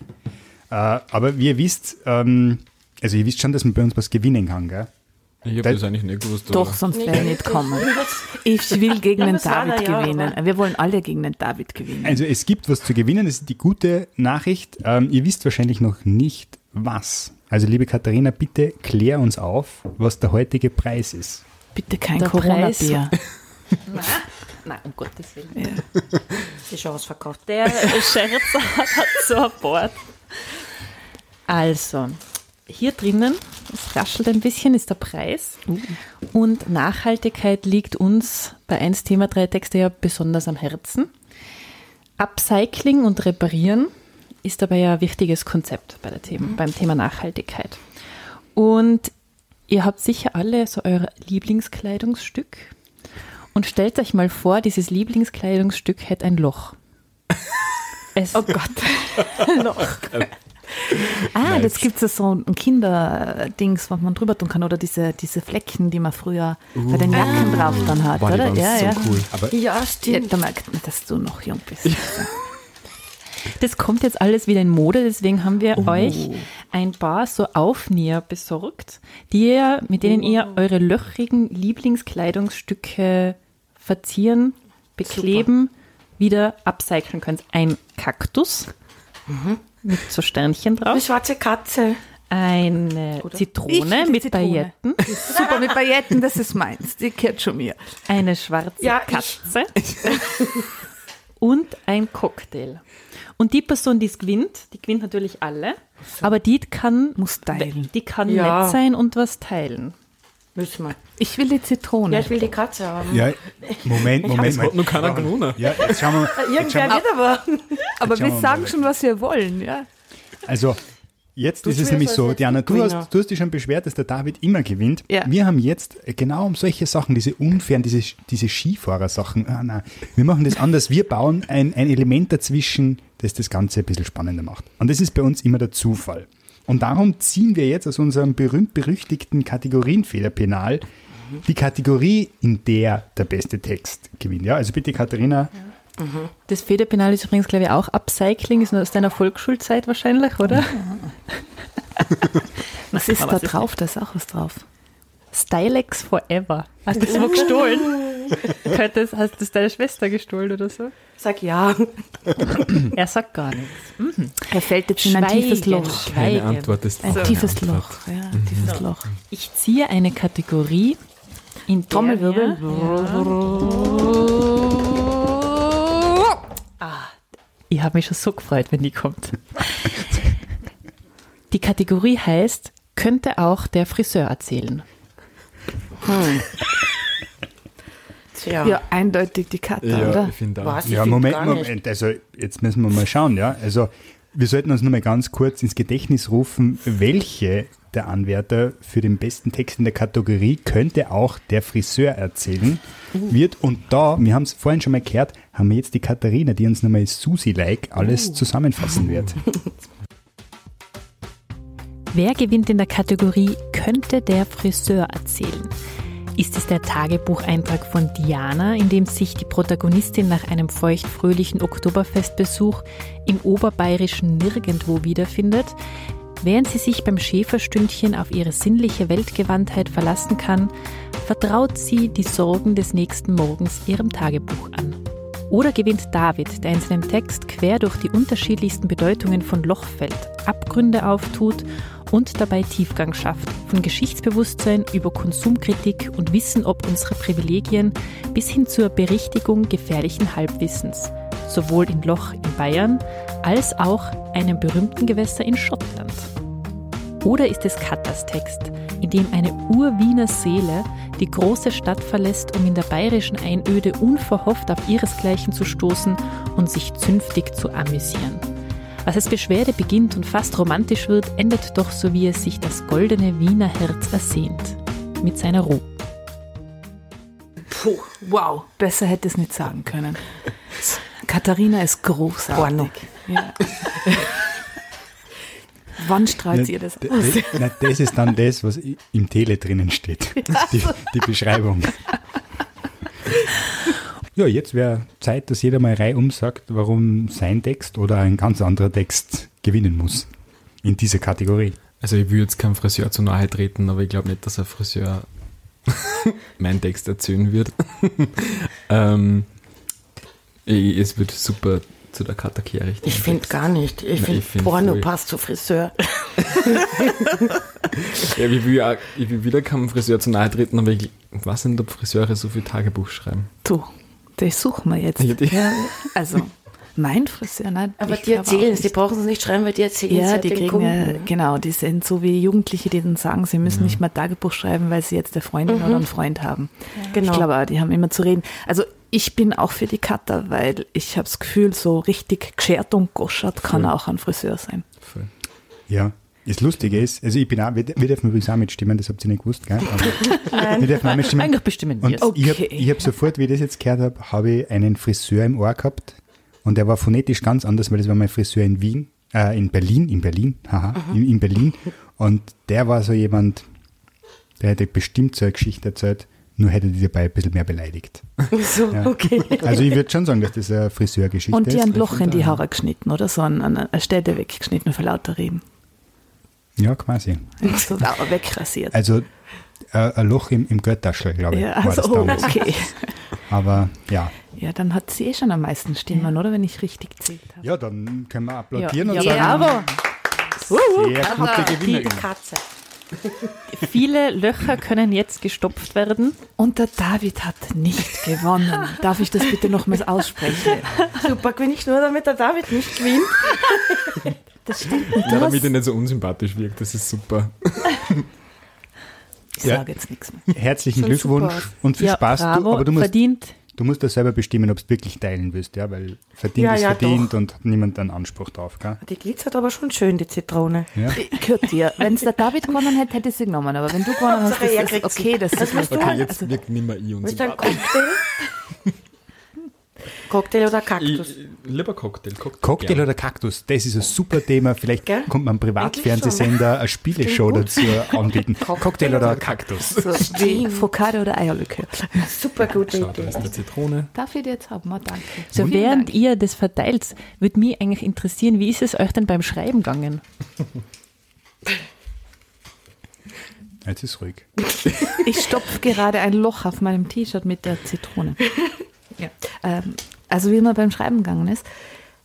Äh, aber wie ihr wisst, ähm, also ihr wisst schon, dass man bei uns was gewinnen kann, gell? Ich habe Da- das eigentlich nicht gewusst. doch, sonst wäre ich nicht kommen. Ich will gegen Ja, den das David ja, gewinnen. Wir wollen alle gegen den David gewinnen. Also es gibt was zu gewinnen, das ist die gute Nachricht. Ähm, ihr wisst wahrscheinlich noch nicht, was. Also liebe Katharina, bitte klär uns auf, was der heutige Preis ist. Bitte kein Corona-Bier. Nein, um Gottes Willen. Die ist schon ausverkauft. Der Scherzer hat so ein Board. Also, hier drinnen, es raschelt ein bisschen, ist der Preis. Und Nachhaltigkeit liegt uns bei 1 Thema 3 Texte ja besonders am Herzen. Upcycling und Reparieren ist dabei ja ein wichtiges Konzept bei der Thema, beim Thema Nachhaltigkeit. Und ihr habt sicher alle so euer Lieblingskleidungsstück. Und stellt euch mal vor, dieses Lieblingskleidungsstück hätte ein Loch. Es, Oh Gott. Loch. Ah, das gibt es so ein Kinderdings, was man drüber tun kann. Oder diese, diese Flecken, die man früher bei den Jacken drauf dann hat, Boah, oder? Ja, so ja. cool. Aber Ja, Ja, stimmt. da merkt man, dass du noch jung bist. Das kommt jetzt alles wieder in Mode, deswegen haben wir euch ein paar so Aufnäher besorgt, die ihr, mit denen ihr eure löchrigen Lieblingskleidungsstücke verzieren, bekleben, wieder upcyclen könnt. Ein Kaktus mit so Sternchen Eine drauf, schwarze Katze. eine Zitrone Ich, die mit Zitrone. Pailletten, Super, mit Pailletten, das ist meins. Die gehört schon mir. eine schwarze Ja, ich. Katze und ein Cocktail. Und die Person, die es gewinnt, die gewinnt natürlich alle, aber die kann, Muss teilen. die kann Ja. nett sein und was teilen. Müssen wir. Ich will die Zitrone. Ja, ich will die Katze haben. Ja, Moment, Moment. es hat noch keiner gewonnen. Ja, jetzt schauen wir, schauen Irgendwer wir wird aber. Aber wir wir sagen mal. schon, was wir wollen, ja. Also, jetzt Du ist es nämlich so, Diana, du hast, du hast dich schon beschwert, dass der David immer gewinnt. Ja. Wir haben jetzt genau um solche Sachen, diese unfairen, diese, diese Skifahrersachen, ah, nein, wir machen das anders. Wir bauen ein, ein Element dazwischen, das das Ganze ein bisschen spannender macht. Und das ist bei uns immer der Zufall. Und darum ziehen wir jetzt aus unserem berühmt-berüchtigten Kategorienfehlerpenal die Kategorie, in der der beste Text gewinnt. Ja, also bitte, Katharina, Das Federpenal ist übrigens, glaube ich, auch Upcycling, ist nur aus deiner Volksschulzeit wahrscheinlich, oder? Was ist da drauf? Da ist auch was drauf. Stylex Forever. Hast du das wo gestohlen? Könnte das, hast du das deiner Schwester gestohlen oder so? Sag ja. Er sagt gar nichts. Er fällt jetzt in ein tiefes Loch. keine Schweigen. Antwort ist Ein keine tiefes Antwort. Loch. Ja, ein tiefes Loch. Ich ziehe eine Kategorie, in Trommelwirbel. Wir, ah, ich habe mich schon so gefreut, wenn die kommt. Die Kategorie heißt, könnte auch der Friseur erzählen. Tja. Ja, eindeutig die Katze, Ja, oder? ich finde auch. Was? Ich Ja, find Moment, gar nicht. Moment. Also jetzt müssen wir mal schauen, ja. Also wir sollten uns nur mal ganz kurz ins Gedächtnis rufen, welche der Anwärter für den besten Text in der Kategorie könnte auch der Friseur erzählen wird. Und da, wir haben es vorhin schon mal gehört, haben wir jetzt die Katharina, die uns nochmal Susi-like alles zusammenfassen wird. Wer gewinnt in der Kategorie Könnte der Friseur erzählen? Ist es der Tagebucheintrag von Diana, in dem sich die Protagonistin nach einem feuchtfröhlichen Oktoberfestbesuch im oberbayerischen Nirgendwo wiederfindet? Während sie sich beim Schäferstündchen auf ihre sinnliche Weltgewandtheit verlassen kann, vertraut sie die Sorgen des nächsten Morgens ihrem Tagebuch an. Oder gewinnt David, der in seinem Text quer durch die unterschiedlichsten Bedeutungen von Lochfeld Abgründe auftut und dabei Tiefgang schafft, von Geschichtsbewusstsein über Konsumkritik und Wissen ob unsere Privilegien bis hin zur Berichtigung gefährlichen Halbwissens, sowohl in Loch in Bayern als auch einem berühmten Gewässer in Schottland. Oder ist es Kattas Text, in dem eine Urwiener Seele die große Stadt verlässt, um in der bayerischen Einöde unverhofft auf ihresgleichen zu stoßen und sich zünftig zu amüsieren? Was als Beschwerde beginnt und fast romantisch wird, endet doch so, wie es sich das goldene Wiener Herz ersehnt. Mit seiner Ruhe. Puh, wow, besser hätte es nicht sagen können. Katharina ist großartig. Porno. Ja. Wann strahlt ihr das aus? na, das ist dann das, was im Tele drinnen steht. Die, die Beschreibung. Ja, jetzt wäre Zeit, dass jeder mal reihum sagt, warum sein Text oder ein ganz anderer Text gewinnen muss. In dieser Kategorie. Also ich will jetzt keinem Friseur zu nahe treten, aber ich glaube nicht, dass ein Friseur meinen Text erzählen wird. ähm, ich, es wird super zu der Katakere richten. Ich finde gar nicht. Ich finde, find Porno voll. passt zu Friseur. Ja, ich will, auch, ich will wieder keinem Friseur zu nahe treten, aber ich weiß nicht, ob Friseure so viel Tagebuch schreiben. Du, das suchen wir jetzt. Ja, Ja, also, mein Friseur, nein. Aber die erzählen es, die brauchen es nicht schreiben, weil die erzählen es Ja, ja die den kriegen Kunden. ja, genau, die sind so wie Jugendliche, die dann sagen, sie müssen nicht mal Tagebuch schreiben, weil sie jetzt eine Freundin oder einen Freund haben. Genau. Ich glaube auch, die haben immer zu reden. Also ich bin auch für die Cutter, weil ich habe das Gefühl, so richtig geschert und goschert kann Voll. auch ein Friseur sein. Voll. Ja. Das Lustige ist, also ich bin auch, wir, wir dürfen übrigens auch mitstimmen, das habt ihr nicht gewusst, gell? Aber wir dürfen auch mitstimmen. Eigentlich bestimmen wir es. ich habe Okay. ich hab sofort, wie ich das jetzt gehört habe, habe ich einen Friseur im Ohr gehabt und der war phonetisch ganz anders, weil das war mein Friseur in Wien, äh, in Berlin, in Berlin, haha, in, in Berlin. Und der war so jemand, der hätte bestimmt so eine Geschichte erzählt, nur hätte die dabei ein bisschen mehr beleidigt. So, okay. Also ich würde schon sagen, dass das eine Friseurgeschichte Und die ist. ein Loch in die. Haare geschnitten oder so, an, an eine Stelle weggeschnitten für lauter Reden. Ja, quasi. So au- wegrasiert. Also äh, ein Loch im, im Göttaschel, glaube ich, ja, war das also, oh, okay. Aber ja. Ja, dann hat sie eh schon am meisten Stimmen, oder? Wenn ich richtig zählt habe. Ja, dann können wir applaudieren Ja, und ja, sagen, aber sehr gute Die Gewinnerin. Katze. viele Löcher können jetzt gestopft werden. Und der David hat nicht gewonnen. Darf ich das bitte nochmals aussprechen? Super, gewinne ich nur, damit der David nicht gewinnt. Das stimmt nicht. Ja, Du damit er nicht so unsympathisch wirkt, das ist super. ich Ja. sage jetzt nichts mehr. Herzlichen Schon Glückwunsch super. und viel ja, Spaß. bravo, du, aber du musst, verdient. du musst das selber bestimmen, ob du wirklich teilen willst, ja, weil verdient Ja, ist ja, verdient doch. und hat niemand einen Anspruch drauf. Gell? Die glitzert aber schon schön, die Zitrone. Ja. Gehört dir. Wenn es der David gewonnen hätte, hätte ich sie genommen. Aber wenn du gewonnen hast, ist das okay. Das Was ist willst du? Okay, Also- jetzt wirkt nicht mehr ich Willst du einen unsympathisch. Cocktail? Cocktail oder Kaktus? Ich, lieber Cocktail. Cocktail, Cocktail oder Kaktus, das ist ein super Thema. Vielleicht Gell? kommt man Privatfernsehsender eine Spieleshow dazu anbieten. Cocktail oder Kaktus. so wie Focaccia oder Eierlikör. Super gute Schau, da Idee. ist der Zitrone. Darf ich die jetzt haben? Oh, danke. So während Dank. ihr das verteilt, würde mich eigentlich interessieren, wie ist es euch denn beim Schreiben gegangen? Jetzt ist ruhig. Ich stopfe gerade ein Loch auf meinem T-Shirt mit der Zitrone. Ja. Ähm, also wie man beim Schreiben gegangen ist.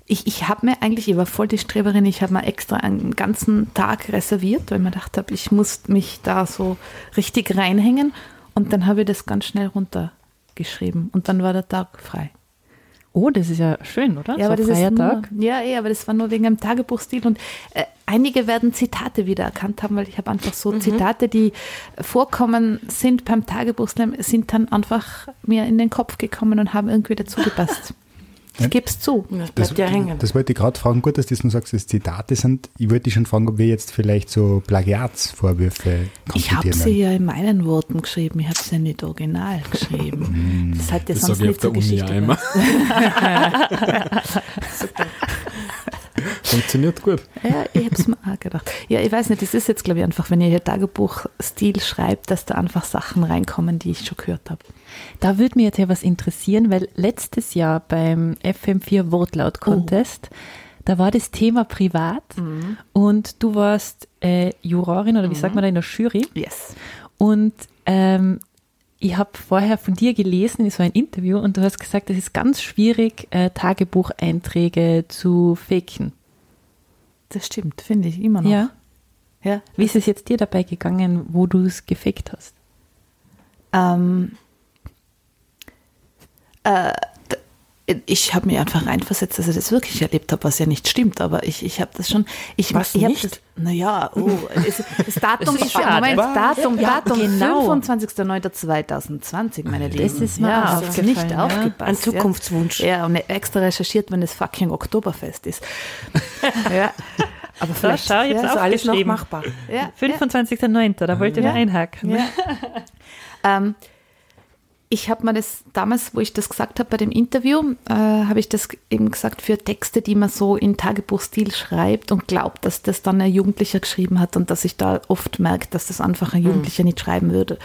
Ich, ich habe mir eigentlich, ich war voll die Streberin, ich habe mir extra einen ganzen Tag reserviert, weil ich mir gedacht habe, ich muss mich da so richtig reinhängen. Und dann habe ich das ganz schnell runtergeschrieben. Und dann war der Tag frei. Oh, das ist ja schön, oder? Ja, so aber das ist nur. Ja, eh, aber das war nur wegen dem Tagebuchstil und äh, einige werden Zitate wiedererkannt haben, weil ich habe einfach so Zitate, die vorkommen sind beim Tagebuchslam, sind dann einfach mir in den Kopf gekommen und haben irgendwie dazu gepasst. Ich gebe es zu. Das bleibt ja hängen. Das wollte ich gerade fragen. Gut, dass du das nur sagst, dass Zitate sind. Ich wollte dich schon fragen, ob wir jetzt vielleicht so Plagiatsvorwürfe Ich habe sie ja in meinen Worten geschrieben, ich habe sie ja nicht original geschrieben. Das hat ja Das sonst nicht zur Uni Geschichte auch immer. Funktioniert gut. Ja, ich habe es mir auch gedacht. Ja, ich weiß nicht, das ist jetzt, glaube ich, einfach, wenn ihr hier Tagebuchstil schreibt, dass da einfach Sachen reinkommen, die ich schon gehört habe. Da würde mich jetzt ja was interessieren, weil letztes Jahr beim FM4 Wortlaut Contest, da war das Thema privat und du warst äh, Jurorin oder wie sagt man da in der Jury Yes. und ähm, ich habe vorher von dir gelesen, es war ein Interview und du hast gesagt, es ist ganz schwierig, äh, Tagebucheinträge zu faken. Das stimmt, finde ich immer noch. Ja. ja. Wie ist es jetzt dir dabei gegangen, wo du es gefaked hast? Ähm, äh, ich habe mich einfach reinversetzt, dass ich das wirklich erlebt habe, was ja nicht stimmt, aber ich, ich habe das schon. Ich, Was ich nicht? Das, naja, oh, es, das Datum Das ist ist schon, schade. Moment, Datum, Ja, Datum genau. 25.09.2020, meine Lieben. Das ist mir ja, auch habt's nicht aufgefallen, ja. aufgepasst. Ein Zukunftswunsch. Ja, und extra recherchiert, wenn es fucking Oktoberfest ist. ja, aber vielleicht. schau, jetzt ja, Ist alles noch machbar. ja, 25.09., da wollte ich Ja. da einhaken. Ja. ähm, ich habe mir das damals, wo ich das gesagt habe bei dem Interview, äh, habe ich das eben gesagt für Texte, die man so in Tagebuchstil schreibt und glaubt, dass das dann ein Jugendlicher geschrieben hat und dass ich da oft merke, dass das einfach ein Jugendlicher nicht schreiben würde.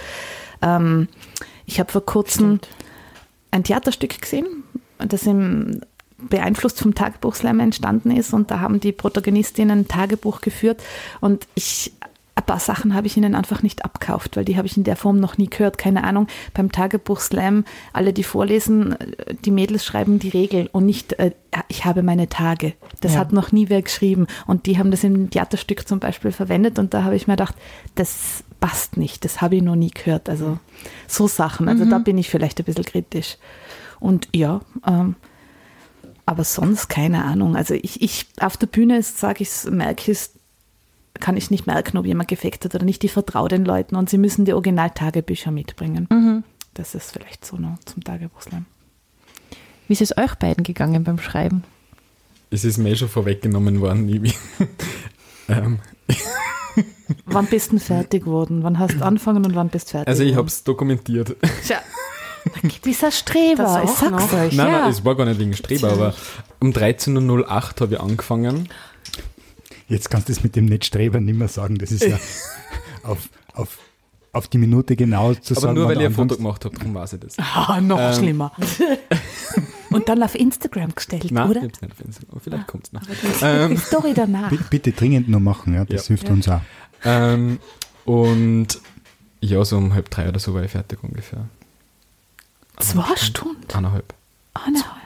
Ähm, ich habe vor kurzem ein Theaterstück gesehen, das im beeinflusst vom Tagebuchslam entstanden ist und da haben die Protagonistinnen ein Tagebuch geführt und ich ein paar Sachen habe ich ihnen einfach nicht abkauft, weil die habe ich in der Form noch nie gehört. Keine Ahnung, beim Tagebuchslam, alle, die vorlesen, die Mädels schreiben die Regel und nicht, äh, ich habe meine Tage. Das Ja. hat noch nie wer geschrieben. Und die haben das im Theaterstück zum Beispiel verwendet und da habe ich mir gedacht, das passt nicht, das habe ich noch nie gehört. Also so Sachen, also da bin ich vielleicht ein bisschen kritisch. Und ja, ähm, aber sonst keine Ahnung. Also ich, ich auf der Bühne sage ich merke ich kann ich nicht merken, ob jemand gefaked hat oder nicht. Ich vertraue den Leuten und sie müssen die Originaltagebücher mitbringen. Das ist vielleicht so noch zum Tagebuchslam. Wie ist es euch beiden gegangen beim Schreiben? Es ist mir eh schon vorweggenommen worden. Ich, ähm, Wann bist du denn fertig geworden? Wann hast du angefangen und wann bist du fertig? also ich habe es dokumentiert. Tja, dieser Streber, ich sag's noch? euch. Nein, ja. nein, es war gar nicht wegen Streber, aber um 13.08 Uhr habe ich angefangen. Jetzt kannst du es mit dem Netzstreber nicht mehr sagen. Das ist ja auf, auf, auf die Minute genau zu Aber sagen. nur wann weil ich ein Foto gemacht habe, darum weiß ich das. Ah, noch Ähm. schlimmer. und dann auf Instagram gestellt, Nein, oder? ich nicht auf Instagram, aber vielleicht kommt es noch. Ähm, Die Story danach. B- Bitte dringend nur machen, ja, das Ja. hilft uns auch. ähm, und ja, so um halb drei oder so war ich fertig ungefähr. Zwei Stunden. Eineinhalb. Eineinhalb.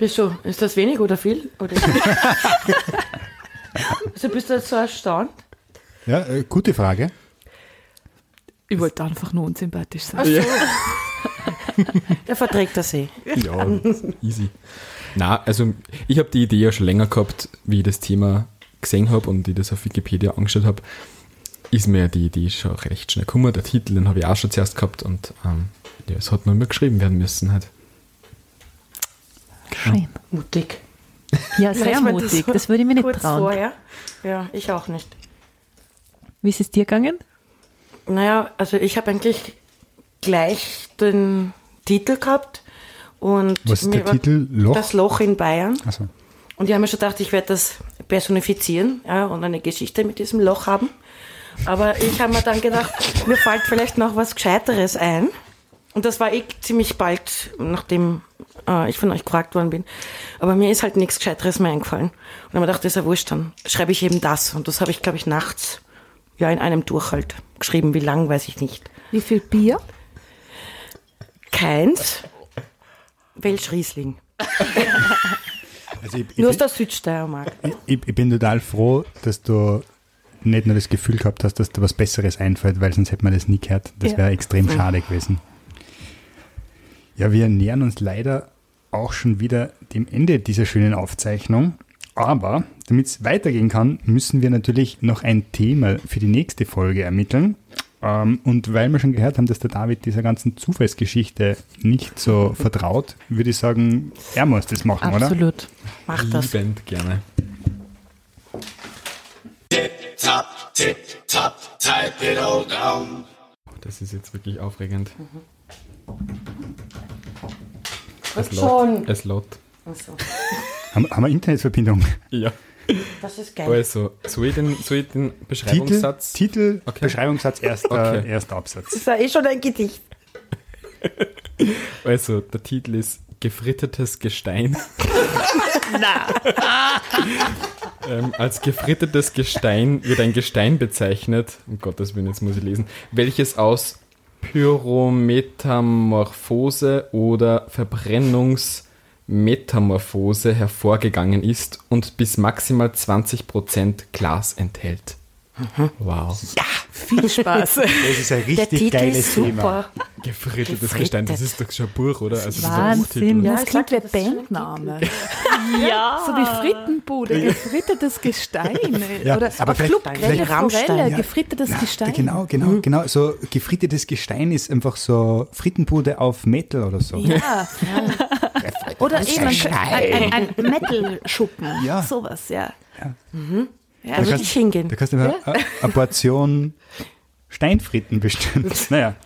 Wieso? Ist das wenig oder viel? Oder also bist du jetzt so erstaunt? Ja, äh, gute Frage. Ich wollte einfach nur unsympathisch sein. Ach so. Der verträgt das eh. Ja, easy. Na, also ich habe die Idee ja schon länger gehabt, wie ich das Thema gesehen habe und ich das auf Wikipedia angeschaut habe, ist mir die Idee schon recht schnell gekommen. Der Titel, den habe ich auch schon zuerst gehabt und ähm, ja, es hat nur mehr geschrieben werden müssen halt. Schön. Mutig. Ja, sehr mutig. so Das würde ich mir nicht Kurz trauen. vorher. Ja, ich auch nicht. Wie ist es dir gegangen? Naja, also ich habe eigentlich gleich den Titel gehabt. Und Was ist mir der Titel? Loch? Das Loch in Bayern. Also, Und ich habe mir schon gedacht, ich werde das personifizieren ja, und eine Geschichte mit diesem Loch haben. Aber ich habe mir dann gedacht, mir fällt vielleicht noch was Gescheiteres ein. Und das war eh ziemlich bald, nachdem äh, ich von euch gefragt worden bin. Aber mir ist halt nichts Gescheiteres mehr eingefallen. Und dann habe ich mir gedacht, das ist ja wurscht, dann schreibe ich eben das. Und das habe ich, glaube ich, nachts ja in einem Durch halt geschrieben. Wie lang, weiß ich nicht. Wie viel Bier? Keins. Welsch Riesling. also ich, ich, Nur aus bin, der Südsteiermark. ich, ich bin total froh, dass du nicht nur das Gefühl gehabt hast, dass dir was Besseres einfällt, weil sonst hätte man das nie gehört. Das Ja. wäre extrem schade gewesen. Ja, wir nähern uns leider auch schon wieder dem Ende dieser schönen Aufzeichnung. Aber damit es weitergehen kann, müssen wir natürlich noch ein Thema für die nächste Folge ermitteln. Ähm, und weil wir schon gehört haben, dass der David dieser ganzen Zufallsgeschichte nicht so vertraut, würde ich sagen, er muss das machen, oder? Absolut. Mach das. Liebend gerne. Tip-top, tip-top, type it all down. Das ist jetzt wirklich aufregend. Was Es schon? lot. Es lot. Ach so. Haben, haben wir Internetverbindung? Ja. Das ist geil. Also, soll ich den, soll ich den Titel, Beschreibungssatz? Titel Okay. Beschreibungssatz, erster, Okay. erster Absatz. Das ist ja eh schon ein Gedicht. Also, der Titel ist Gefrittetes Gestein. ähm, als gefrittetes Gestein wird ein Gestein bezeichnet, um Gottes Willen, jetzt muss ich lesen, welches aus Pyrometamorphose oder Verbrennungsmetamorphose hervorgegangen ist und bis maximal 20% Glas enthält. Wow. Viel Spaß. Das ist ein Der richtig Titel geiles ist Thema. super. Gefrittetes Gefrittet. Gestein, das ist doch schon ein Buch, oder? Also, das ist ein Wahnsinn. Buchtitel. Ja, das klingt wie Bandname. Ja. So wie Frittenbude, gefrittetes Gestein. Ja, Oder aber auf vielleicht- Club vielleicht- Grelle Rammstein, Forelle, ja. gefrittetes Gestein. Genau, genau, genau. So gefrittetes Gestein ist einfach so Frittenbude auf Metal oder so. Ja. Oder eben ein, ein, ein, ein Metal-Schuppen. Ja. Sowas, ja. Da Ja, würde kannst- ich hingehen. Da kannst du mal eine, eine Portion Steinfritten bestellen. Naja.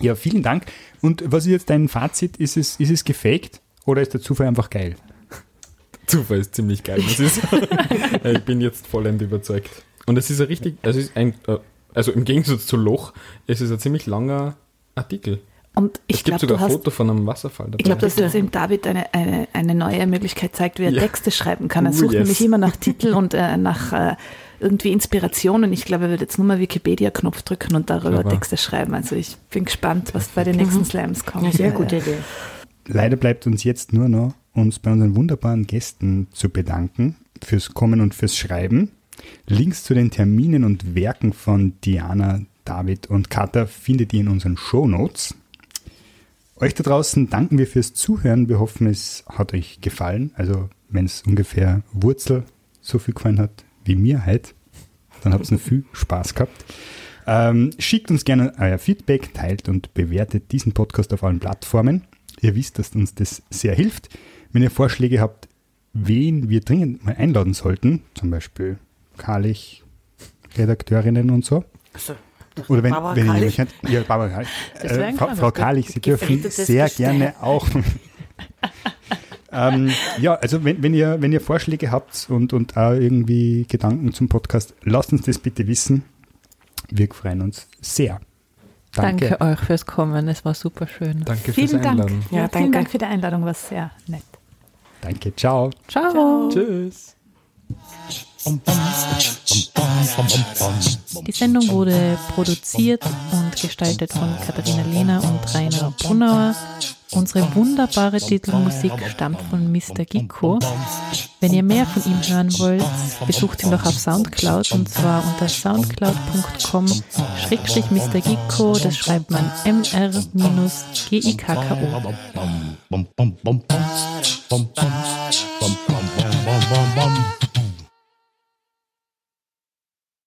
Ja, vielen Dank. Und was ist jetzt dein Fazit? Ist es, ist es gefaked oder ist der Zufall einfach geil? Zufall ist ziemlich geil, muss ich sagen. ich bin jetzt vollend überzeugt. Und es ist ein richtig, es ist ein, äh, also im Gegensatz zu Loch, es ist ein ziemlich langer Artikel. Und ich Es gibt glaube, sogar du ein hast Foto von einem Wasserfall dabei. Ich glaube, dass das dem David eine, eine, eine neue Möglichkeit zeigt, wie er Ja. Texte schreiben kann. Er Oh, sucht yes. nämlich immer nach Titel und äh, nach äh, irgendwie Inspirationen. Ich glaube, er wird jetzt nur mal Wikipedia-Knopf drücken und darüber Aber- Texte schreiben. Also ich bin gespannt, was bei den nächsten Slams kommt. Ja, sehr gute. Idee. Leider bleibt uns jetzt nur noch, uns bei unseren wunderbaren Gästen zu bedanken fürs Kommen und fürs Schreiben. Links zu den Terminen und Werken von Diana, David und Katha findet ihr in unseren Shownotes. Euch da draußen danken wir fürs Zuhören. Wir hoffen, es hat euch gefallen. Also, wenn es ungefähr Wurzel so viel gefallen hat wie mir halt, dann habt ihr noch viel Spaß gehabt. Ähm, schickt uns gerne euer Feedback, teilt und bewertet diesen Podcast auf allen Plattformen. Ihr wisst, dass uns das sehr hilft. Wenn ihr Vorschläge habt, wen wir dringend mal einladen sollten, zum Beispiel Karlich, Redakteurinnen und so. Also, Oder wenn, Barbara wenn ihr Karlich. jemand kennt, ja, Barbara Äh, Frau, Frau Bild. Karlich, Sie dürfen sehr Gestein. gerne auch. ähm, ja, also wenn, wenn, ihr, wenn ihr Vorschläge habt und, und auch irgendwie Gedanken zum Podcast, lasst uns das bitte wissen. Wir freuen uns sehr. Danke. Danke euch fürs Kommen. Es war super schön. Danke fürs Vielen Dank. Einladen. Ja, Ja, Vielen danke. Dank für die Einladung, war sehr nett. Danke, ciao. Ciao. Tschüss. Die Sendung wurde produziert und gestaltet von Katharina Lehner und Rainer Brunauer. Unsere wunderbare Titelmusik stammt von Mr. Gicko. Wenn ihr mehr von ihm hören wollt, besucht ihn doch auf Soundcloud und zwar unter soundcloud.com schrägstrich Mr. Gicko. Das schreibt man mr-gikko.